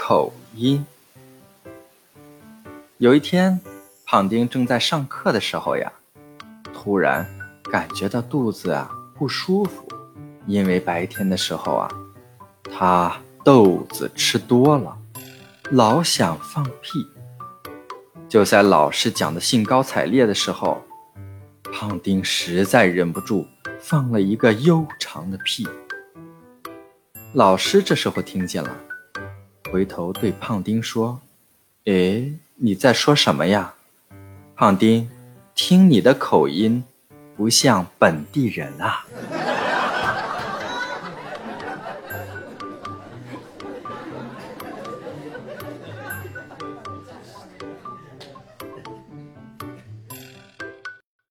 口音。有一天，胖丁正在上课的时候呀，突然感觉到肚子啊不舒服，因为白天的时候啊，他豆子吃多了，老想放屁。就在老师讲的兴高采烈的时候，胖丁实在忍不住放了一个悠长的屁。老师这时候听见了，回头对胖丁说：“哎，你在说什么呀？胖丁，听你的口音，不像本地人啊。”